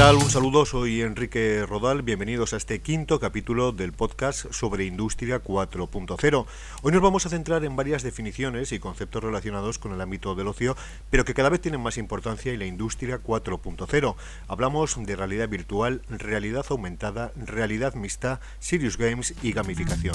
Tal? Un saludo, soy Enrique Rodal, bienvenidos a este quinto capítulo del podcast sobre Industria 4.0. Hoy nos vamos a centrar en varias definiciones y conceptos relacionados con el ámbito del ocio, pero que cada vez tienen más importancia en la Industria 4.0. Hablamos de realidad virtual, realidad aumentada, realidad mixta, serious games y gamificación.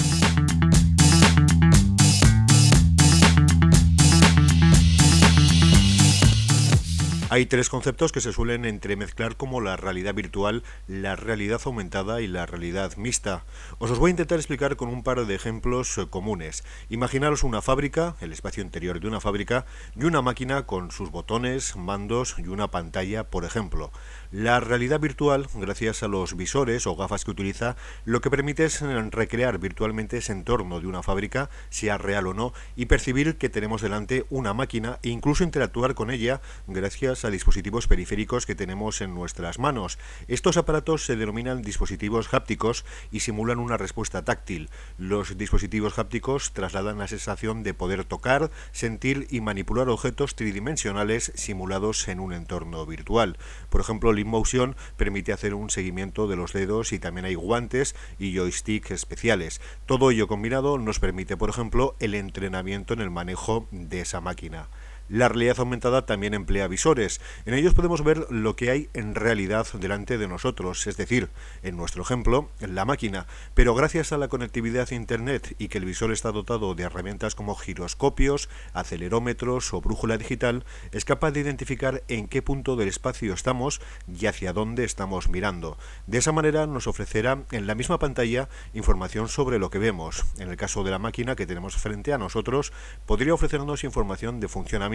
Hay tres conceptos que se suelen entremezclar como la realidad virtual, la realidad aumentada y la realidad mixta. Os los voy a intentar explicar con un par de ejemplos eh, comunes. Imaginaros una fábrica, el espacio interior de una fábrica, y una máquina con sus botones, mandos y una pantalla, por ejemplo. La realidad virtual, gracias a los visores o gafas que utiliza, lo que permite es eh, recrear virtualmente ese entorno de una fábrica, sea real o no, y percibir que tenemos delante una máquina e incluso interactuar con ella gracias a dispositivos periféricos que tenemos en nuestras manos. Estos aparatos se denominan dispositivos hápticos y simulan una respuesta táctil. Los dispositivos hápticos trasladan la sensación de poder tocar, sentir y manipular objetos tridimensionales simulados en un entorno virtual. Por ejemplo, Motion permite hacer un seguimiento de los dedos y también hay guantes y joystick especiales. Todo ello combinado nos permite, por ejemplo, el entrenamiento en el manejo de esa máquina. La realidad aumentada también emplea visores. En ellos podemos ver lo que hay en realidad delante de nosotros, es decir, en nuestro ejemplo, la máquina. Pero gracias a la conectividad a Internet y que el visor está dotado de herramientas como giroscopios, acelerómetros o brújula digital, es capaz de identificar en qué punto del espacio estamos y hacia dónde estamos mirando. De esa manera nos ofrecerá en la misma pantalla información sobre lo que vemos. En el caso de la máquina que tenemos frente a nosotros, podría ofrecernos información de funcionamiento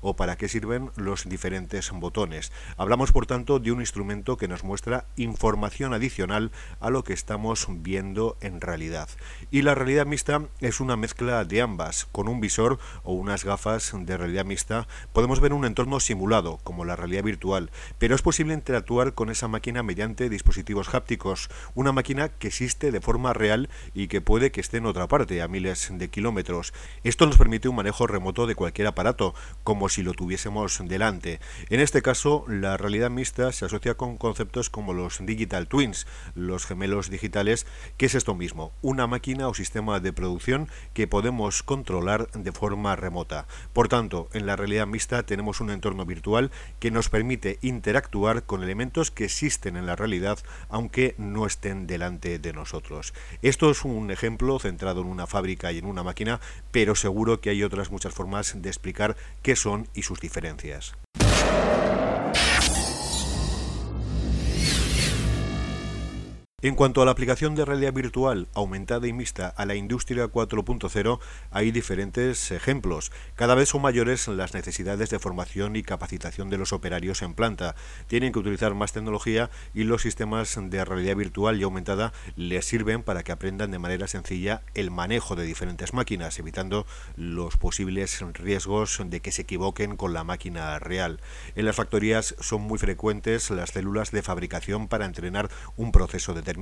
o para qué sirven los diferentes botones. Hablamos, por tanto, de un instrumento que nos muestra información adicional a lo que estamos viendo en realidad. Y la realidad mixta es una mezcla de ambas. Con un visor o unas gafas de realidad mixta podemos ver un entorno simulado, como la realidad virtual, pero es posible interactuar con esa máquina mediante dispositivos hápticos, una máquina que existe de forma real y que puede que esté en otra parte, a miles de kilómetros. Esto nos permite un manejo remoto de cualquier aparato, como si lo tuviésemos delante. En este caso, la realidad mixta se asocia con conceptos como los digital twins, los gemelos digitales, que es esto mismo, una máquina o sistema de producción que podemos controlar de forma remota. Por tanto, en la realidad mixta tenemos un entorno virtual que nos permite interactuar con elementos que existen en la realidad, aunque no estén delante de nosotros. Esto es un ejemplo centrado en una fábrica y en una máquina, pero seguro que hay otras muchas formas de explicar qué son y sus diferencias. En cuanto a la aplicación de realidad virtual aumentada y mixta a la industria 4.0, hay diferentes ejemplos. Cada vez son mayores las necesidades de formación y capacitación de los operarios en planta. Tienen que utilizar más tecnología y los sistemas de realidad virtual y aumentada les sirven para que aprendan de manera sencilla el manejo de diferentes máquinas, evitando los posibles riesgos de que se equivoquen con la máquina real. En las factorías son muy frecuentes las células de fabricación para entrenar un proceso determinado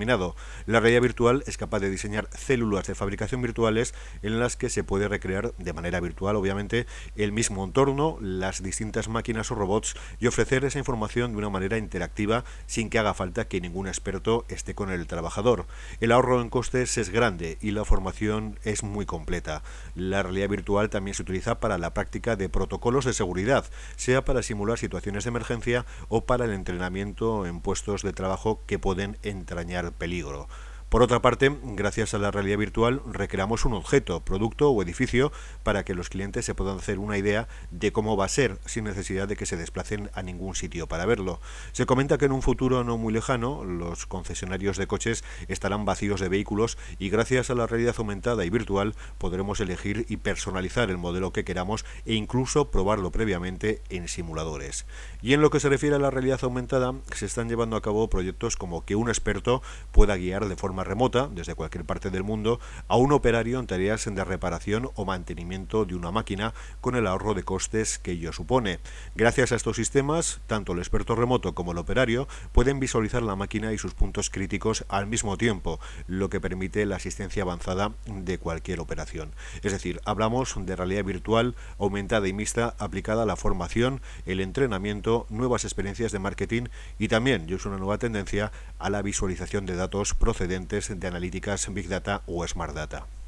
la realidad virtual es capaz de diseñar células de fabricación virtuales en las que se puede recrear de manera virtual, obviamente, el mismo entorno, las distintas máquinas o robots y ofrecer esa información de una manera interactiva sin que haga falta que ningún experto esté con el trabajador. El ahorro en costes es grande y la formación es muy completa. La realidad virtual también se utiliza para la práctica de protocolos de seguridad, sea para simular situaciones de emergencia o para el entrenamiento en puestos de trabajo que pueden entrañar peligro. Por otra parte, gracias a la realidad virtual, recreamos un objeto, producto o edificio para que los clientes se puedan hacer una idea de cómo va a ser, sin necesidad de que se desplacen a ningún sitio para verlo. Se comenta que en un futuro no muy lejano, los concesionarios de coches estarán vacíos de vehículos y gracias a la realidad aumentada y virtual podremos elegir y personalizar el modelo que queramos e incluso probarlo previamente en simuladores. Y en lo que se refiere a la realidad aumentada, se están llevando a cabo proyectos como que un experto pueda guiar de forma remota, desde cualquier parte del mundo, a un operario en tareas de reparación o mantenimiento de una máquina con el ahorro de costes que ello supone. Gracias a estos sistemas, tanto el experto remoto como el operario pueden visualizar la máquina y sus puntos críticos al mismo tiempo, lo que permite la asistencia avanzada de cualquier operación. Es decir, hablamos de realidad virtual aumentada y mixta aplicada a la formación, el entrenamiento, nuevas experiencias de marketing y también, yo es una nueva tendencia, a la visualización de datos procedentes de analíticas Big Data o Smart Data.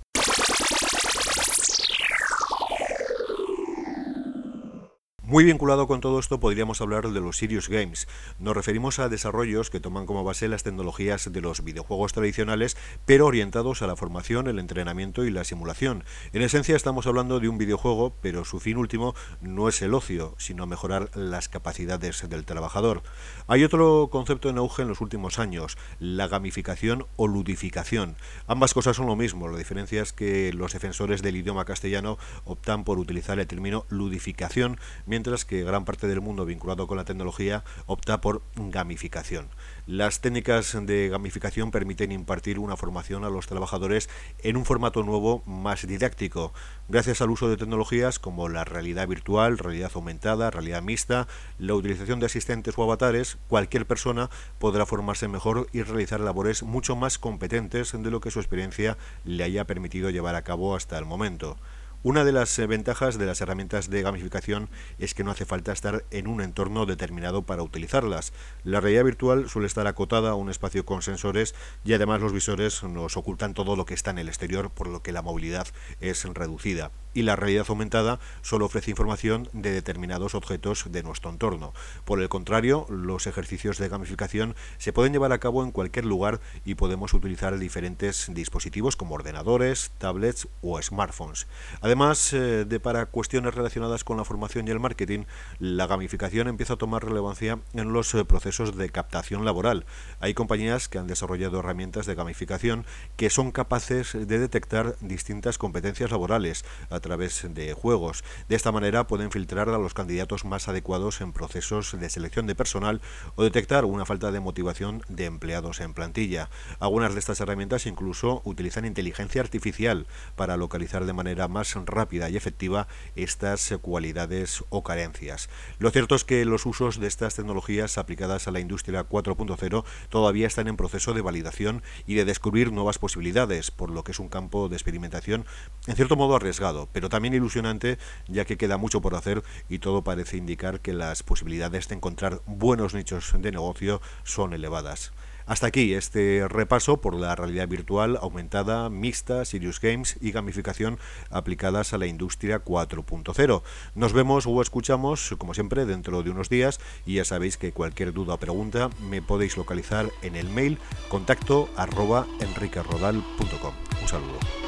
Muy vinculado con todo esto podríamos hablar de los Serious Games. Nos referimos a desarrollos que toman como base las tecnologías de los videojuegos tradicionales, pero orientados a la formación, el entrenamiento y la simulación. En esencia estamos hablando de un videojuego, pero su fin último no es el ocio, sino mejorar las capacidades del trabajador. Hay otro concepto en auge en los últimos años, la gamificación o ludificación. Ambas cosas son lo mismo, la diferencia es que los defensores del idioma castellano optan por utilizar el término ludificación, mientras que gran parte del mundo vinculado con la tecnología opta por gamificación. Las técnicas de gamificación permiten impartir una formación a los trabajadores en un formato nuevo más didáctico, gracias al uso de tecnologías como la realidad virtual, realidad aumentada, realidad mixta, la utilización de asistentes o avatares, cualquier persona podrá formarse mejor y realizar labores mucho más competentes de lo que su experiencia le haya permitido llevar a cabo hasta el momento. Una de las eh, ventajas de las herramientas de gamificación es que no hace falta estar en un entorno determinado para utilizarlas. La realidad virtual suele estar acotada a un espacio con sensores y además los visores nos ocultan todo lo que está en el exterior, por lo que la movilidad es reducida y la realidad aumentada solo ofrece información de determinados objetos de nuestro entorno. Por el contrario, los ejercicios de gamificación se pueden llevar a cabo en cualquier lugar y podemos utilizar diferentes dispositivos como ordenadores, tablets o smartphones. Además eh, de para cuestiones relacionadas con la formación y el marketing, la gamificación empieza a tomar relevancia en los eh, procesos de captación laboral. Hay compañías que han desarrollado herramientas de gamificación que son capaces de detectar distintas competencias laborales a través de juegos. De esta manera pueden filtrar a los candidatos más adecuados en procesos de selección de personal o detectar una falta de motivación de empleados en plantilla. Algunas de estas herramientas incluso utilizan inteligencia artificial para localizar de manera más rápida y efectiva estas cualidades o carencias. Lo cierto es que los usos de estas tecnologías aplicadas a la industria 4.0 todavía están en proceso de validación y de descubrir nuevas posibilidades, por lo que es un campo de experimentación en cierto modo arriesgado, pero también ilusionante ya que queda mucho por hacer y todo parece indicar que las posibilidades de encontrar buenos nichos de negocio son elevadas. Hasta aquí este repaso por la realidad virtual aumentada, mixta, Serious Games y gamificación aplicadas a la industria 4.0. Nos vemos o escuchamos, como siempre, dentro de unos días y ya sabéis que cualquier duda o pregunta me podéis localizar en el mail contacto arroba enriquerodal.com. Un saludo.